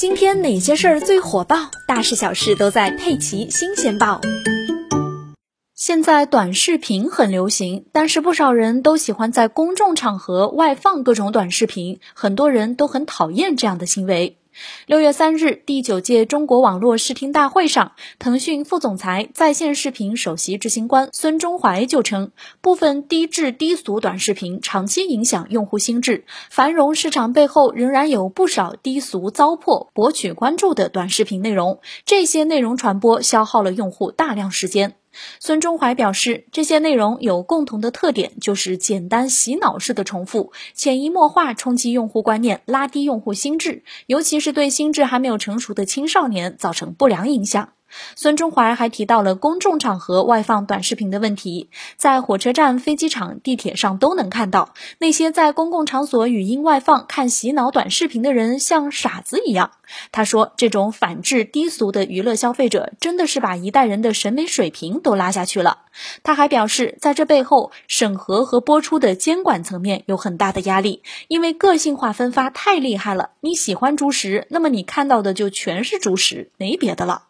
今天哪些事儿最火爆？大事小事都在《佩奇新鲜报》。现在短视频很流行，但是不少人都喜欢在公众场合外放各种短视频，很多人都很讨厌这样的行为。六月三日，第九届中国网络视听大会上，腾讯副总裁、在线视频首席执行官孙忠怀就称，部分低质低俗短视频长期影响用户心智，繁荣市场背后仍然有不少低俗糟粕、博取关注的短视频内容，这些内容传播消耗了用户大量时间。孙忠怀表示，这些内容有共同的特点，就是简单洗脑式的重复，潜移默化冲击用户观念，拉低用户心智，尤其是对心智还没有成熟的青少年造成不良影响。孙中怀还提到了公众场合外放短视频的问题，在火车站、飞机场、地铁上都能看到那些在公共场所语音外放看洗脑短视频的人，像傻子一样。他说，这种反智低俗的娱乐消费者，真的是把一代人的审美水平都拉下去了。他还表示，在这背后，审核和播出的监管层面有很大的压力，因为个性化分发太厉害了。你喜欢猪食，那么你看到的就全是猪食，没别的了。